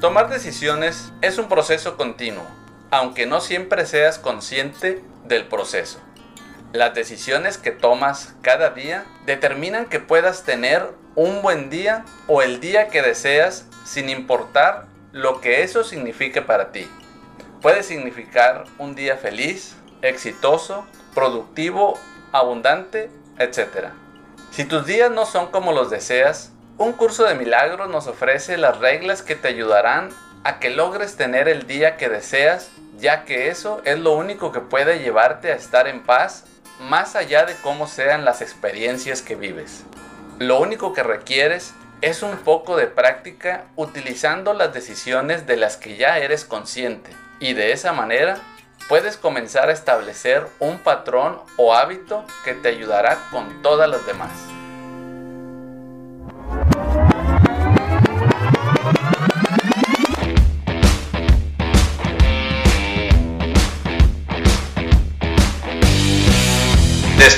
Tomar decisiones es un proceso continuo, aunque no siempre seas consciente del proceso. Las decisiones que tomas cada día determinan que puedas tener un buen día o el día que deseas sin importar lo que eso signifique para ti. Puede significar un día feliz, exitoso, productivo, abundante, etc. Si tus días no son como los deseas, un curso de milagros nos ofrece las reglas que te ayudarán a que logres tener el día que deseas, ya que eso es lo único que puede llevarte a estar en paz más allá de cómo sean las experiencias que vives. Lo único que requieres es un poco de práctica utilizando las decisiones de las que ya eres consciente y de esa manera puedes comenzar a establecer un patrón o hábito que te ayudará con todas las demás.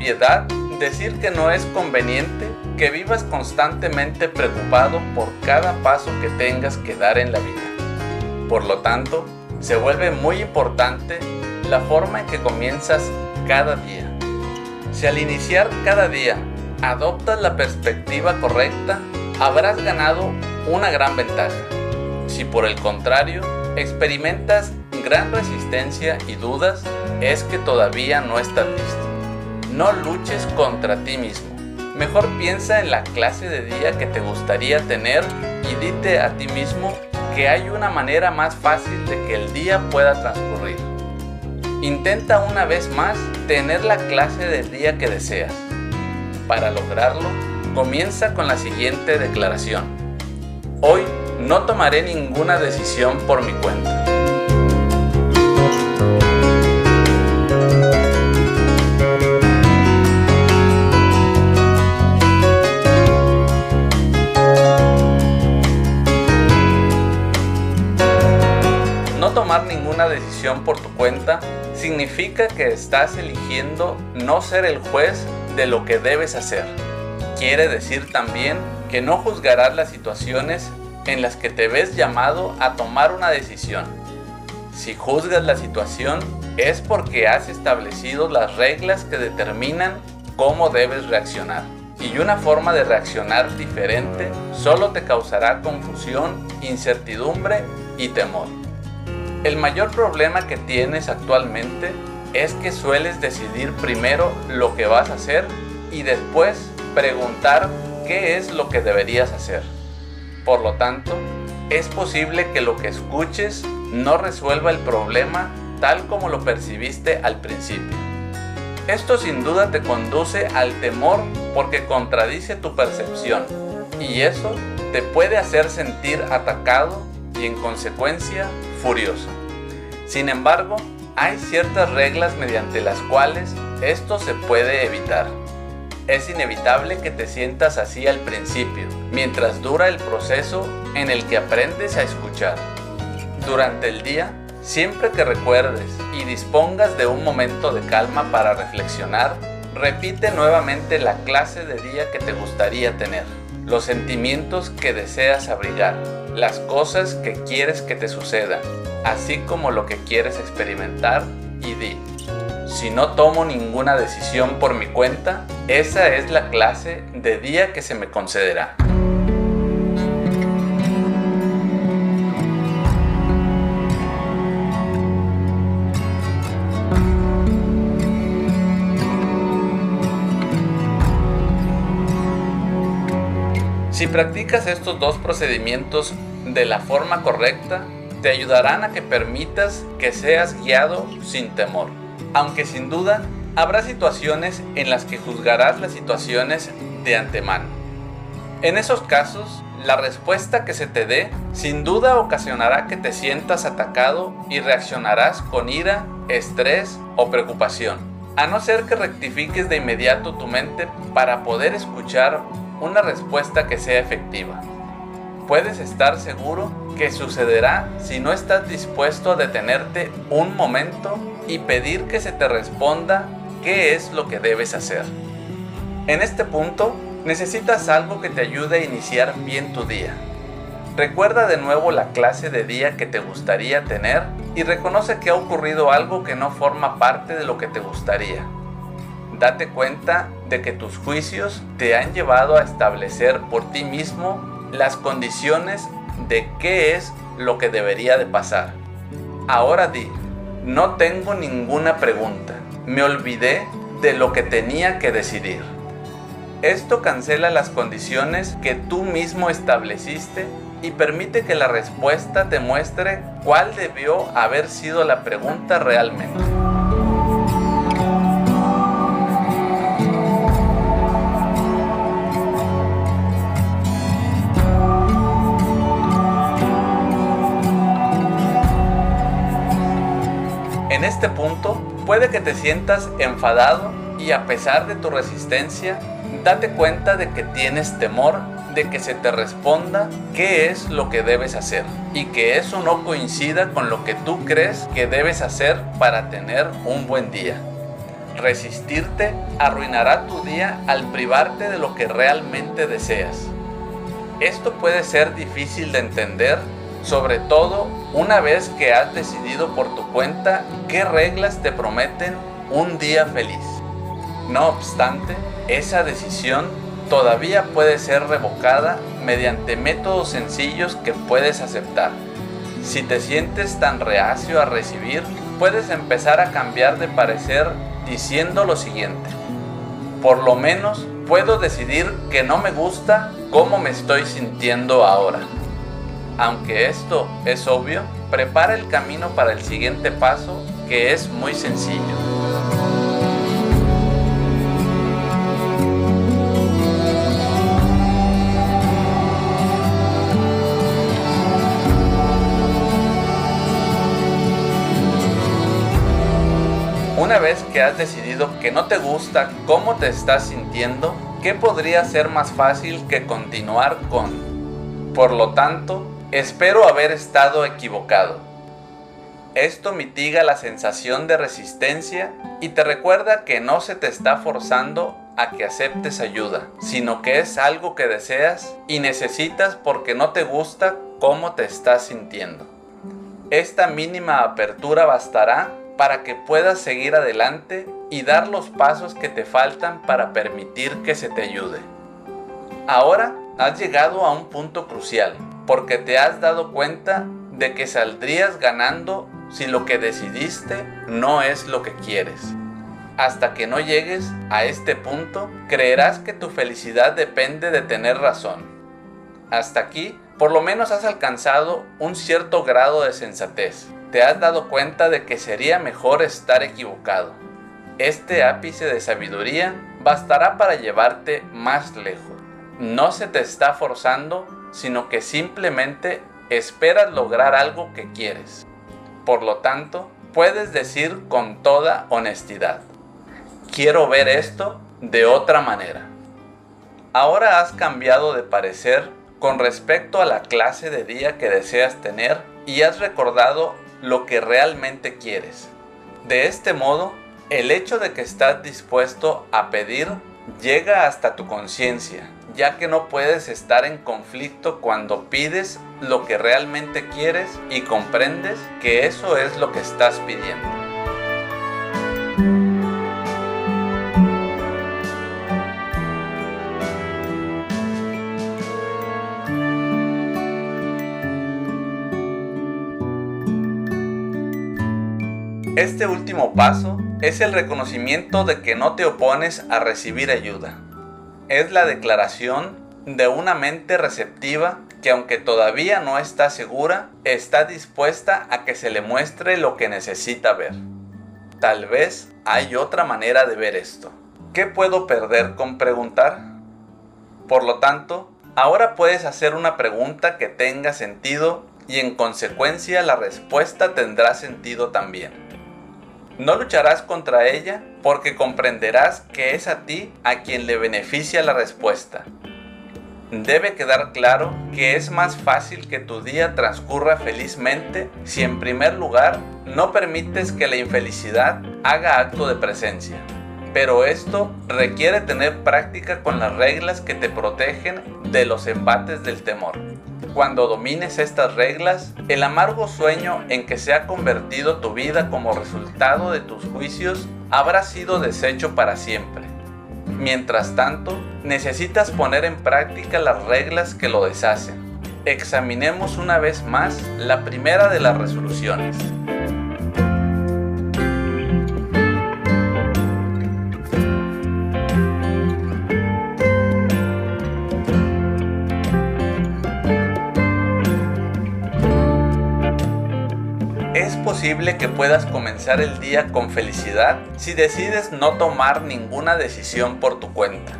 Obviedad decir que no es conveniente que vivas constantemente preocupado por cada paso que tengas que dar en la vida. Por lo tanto, se vuelve muy importante la forma en que comienzas cada día. Si al iniciar cada día adoptas la perspectiva correcta, habrás ganado una gran ventaja. Si por el contrario experimentas gran resistencia y dudas, es que todavía no estás listo. No luches contra ti mismo. Mejor piensa en la clase de día que te gustaría tener y dite a ti mismo que hay una manera más fácil de que el día pueda transcurrir. Intenta una vez más tener la clase del día que deseas. Para lograrlo, comienza con la siguiente declaración. Hoy no tomaré ninguna decisión por mi cuenta. Por tu cuenta significa que estás eligiendo no ser el juez de lo que debes hacer. Quiere decir también que no juzgarás las situaciones en las que te ves llamado a tomar una decisión. Si juzgas la situación es porque has establecido las reglas que determinan cómo debes reaccionar. Y una forma de reaccionar diferente solo te causará confusión, incertidumbre y temor. El mayor problema que tienes actualmente es que sueles decidir primero lo que vas a hacer y después preguntar qué es lo que deberías hacer. Por lo tanto, es posible que lo que escuches no resuelva el problema tal como lo percibiste al principio. Esto sin duda te conduce al temor porque contradice tu percepción y eso te puede hacer sentir atacado y en consecuencia furioso. Sin embargo, hay ciertas reglas mediante las cuales esto se puede evitar. Es inevitable que te sientas así al principio, mientras dura el proceso en el que aprendes a escuchar. Durante el día, siempre que recuerdes y dispongas de un momento de calma para reflexionar, repite nuevamente la clase de día que te gustaría tener, los sentimientos que deseas abrigar, las cosas que quieres que te sucedan, así como lo que quieres experimentar y di, si no tomo ninguna decisión por mi cuenta, esa es la clase de día que se me concederá. Si practicas estos dos procedimientos de la forma correcta, te ayudarán a que permitas que seas guiado sin temor. Aunque sin duda habrá situaciones en las que juzgarás las situaciones de antemano. En esos casos, la respuesta que se te dé sin duda ocasionará que te sientas atacado y reaccionarás con ira, estrés o preocupación. A no ser que rectifiques de inmediato tu mente para poder escuchar una respuesta que sea efectiva. Puedes estar seguro que sucederá si no estás dispuesto a detenerte un momento y pedir que se te responda qué es lo que debes hacer. En este punto, necesitas algo que te ayude a iniciar bien tu día. Recuerda de nuevo la clase de día que te gustaría tener y reconoce que ha ocurrido algo que no forma parte de lo que te gustaría date cuenta de que tus juicios te han llevado a establecer por ti mismo las condiciones de qué es lo que debería de pasar. Ahora di, no tengo ninguna pregunta, me olvidé de lo que tenía que decidir. Esto cancela las condiciones que tú mismo estableciste y permite que la respuesta te muestre cuál debió haber sido la pregunta realmente. En este punto, puede que te sientas enfadado y a pesar de tu resistencia, date cuenta de que tienes temor de que se te responda qué es lo que debes hacer y que eso no coincida con lo que tú crees que debes hacer para tener un buen día. Resistirte arruinará tu día al privarte de lo que realmente deseas. Esto puede ser difícil de entender sobre todo una vez que has decidido por tu cuenta qué reglas te prometen un día feliz. No obstante, esa decisión todavía puede ser revocada mediante métodos sencillos que puedes aceptar. Si te sientes tan reacio a recibir, puedes empezar a cambiar de parecer diciendo lo siguiente. Por lo menos puedo decidir que no me gusta cómo me estoy sintiendo ahora. Aunque esto es obvio, prepara el camino para el siguiente paso que es muy sencillo. Una vez que has decidido que no te gusta cómo te estás sintiendo, ¿qué podría ser más fácil que continuar con? Por lo tanto, Espero haber estado equivocado. Esto mitiga la sensación de resistencia y te recuerda que no se te está forzando a que aceptes ayuda, sino que es algo que deseas y necesitas porque no te gusta cómo te estás sintiendo. Esta mínima apertura bastará para que puedas seguir adelante y dar los pasos que te faltan para permitir que se te ayude. Ahora has llegado a un punto crucial porque te has dado cuenta de que saldrías ganando si lo que decidiste no es lo que quieres. Hasta que no llegues a este punto, creerás que tu felicidad depende de tener razón. Hasta aquí, por lo menos has alcanzado un cierto grado de sensatez. Te has dado cuenta de que sería mejor estar equivocado. Este ápice de sabiduría bastará para llevarte más lejos. No se te está forzando sino que simplemente esperas lograr algo que quieres. Por lo tanto, puedes decir con toda honestidad, quiero ver esto de otra manera. Ahora has cambiado de parecer con respecto a la clase de día que deseas tener y has recordado lo que realmente quieres. De este modo, el hecho de que estás dispuesto a pedir llega hasta tu conciencia ya que no puedes estar en conflicto cuando pides lo que realmente quieres y comprendes que eso es lo que estás pidiendo. Este último paso es el reconocimiento de que no te opones a recibir ayuda. Es la declaración de una mente receptiva que aunque todavía no está segura, está dispuesta a que se le muestre lo que necesita ver. Tal vez hay otra manera de ver esto. ¿Qué puedo perder con preguntar? Por lo tanto, ahora puedes hacer una pregunta que tenga sentido y en consecuencia la respuesta tendrá sentido también. No lucharás contra ella porque comprenderás que es a ti a quien le beneficia la respuesta Debe quedar claro que es más fácil que tu día transcurra felizmente si en primer lugar no permites que la infelicidad haga acto de presencia. Pero esto requiere tener práctica con las reglas que te protegen de los embates del temor. Cuando domines estas reglas, el amargo sueño en que se ha convertido tu vida como resultado de tus juicios habrá sido deshecho para siempre Mientras tanto, necesitas poner en práctica las reglas que lo deshacen. Examinemos una vez más la primera de las resoluciones. Posible que puedas comenzar el día con felicidad si decides no tomar ninguna decisión por tu cuenta.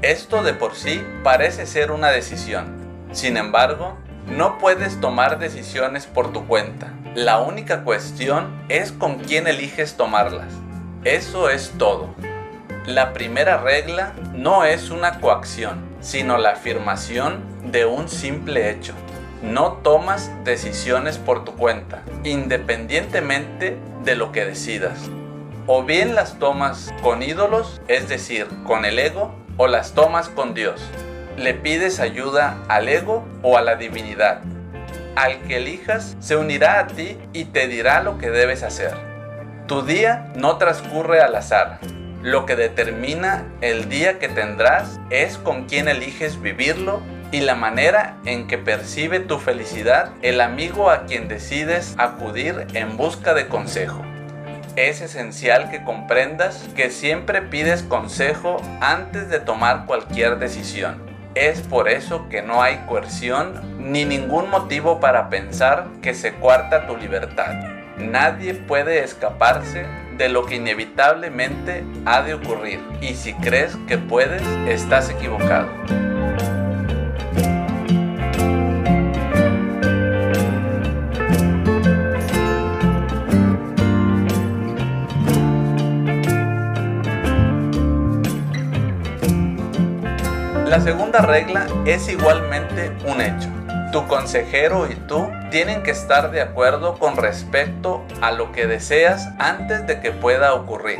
Esto de por sí parece ser una decisión. Sin embargo, no puedes tomar decisiones por tu cuenta. La única cuestión es con quién eliges tomarlas. Eso es todo. La primera regla no es una coacción, sino la afirmación de un simple hecho no tomas decisiones por tu cuenta, independientemente de lo que decidas. O bien las tomas con ídolos, es decir, con el ego, o las tomas con Dios. Le pides ayuda al ego o a la divinidad. Al que elijas se unirá a ti y te dirá lo que debes hacer. Tu día no transcurre al azar. Lo que determina el día que tendrás es con quién eliges vivirlo y la manera en que percibe tu felicidad el amigo a quien decides acudir en busca de consejo. Es esencial que comprendas que siempre pides consejo antes de tomar cualquier decisión. Es por eso que no hay coerción ni ningún motivo para pensar que se cuarta tu libertad. Nadie puede escaparse de lo que inevitablemente ha de ocurrir y si crees que puedes, estás equivocado. La segunda regla es igualmente un hecho. Tu consejero y tú tienen que estar de acuerdo con respecto a lo que deseas antes de que pueda ocurrir.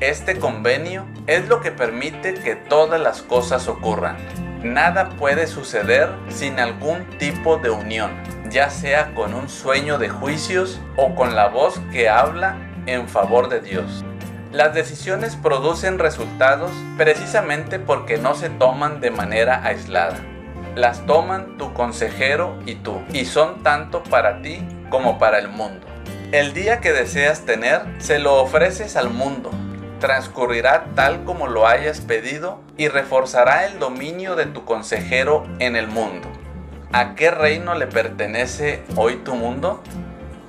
Este convenio es lo que permite que todas las cosas ocurran. Nada puede suceder sin algún tipo de unión, ya sea con un sueño de juicios o con la voz que habla en favor de Dios. Las decisiones producen resultados precisamente porque no se toman de manera aislada. Las toman tu consejero y tú, y son tanto para ti como para el mundo. El día que deseas tener, se lo ofreces al mundo. Transcurrirá tal como lo hayas pedido y reforzará el dominio de tu consejero en el mundo. ¿A qué reino le pertenece hoy tu mundo?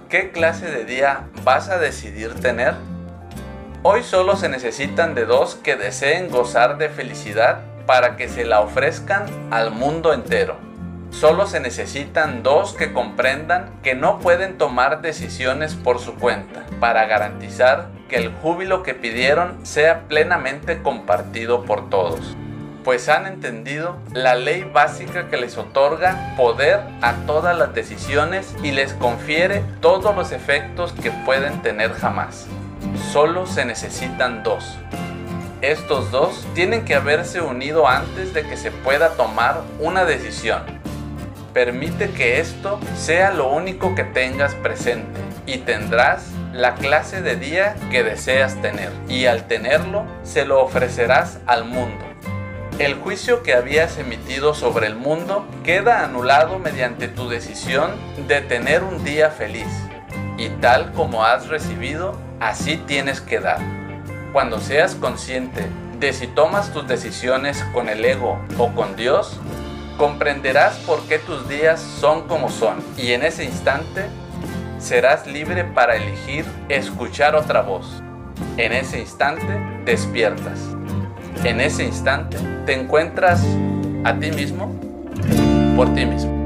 ¿Qué clase de día vas a decidir tener? Hoy solo se necesitan de dos que deseen gozar de felicidad para que se la ofrezcan al mundo entero. Solo se necesitan dos que comprendan que no pueden tomar decisiones por su cuenta para garantizar que el júbilo que pidieron sea plenamente compartido por todos pues han entendido la ley básica que les otorga poder a todas las decisiones y les confiere todos los efectos que pueden tener jamás solo se necesitan dos. Estos dos tienen que haberse unido antes de que se pueda tomar una decisión. Permite que esto sea lo único que tengas presente y tendrás la clase de día que deseas tener y al tenerlo se lo ofrecerás al mundo. El juicio que habías emitido sobre el mundo queda anulado mediante tu decisión de tener un día feliz y tal como has recibido, así tienes que dar. Cuando seas consciente de si tomas tus decisiones con el ego o con Dios, comprenderás por qué tus días son como son y en ese instante serás libre para elegir escuchar otra voz. En ese instante despiertas. En ese instante te encuentras a ti mismo por ti mismo.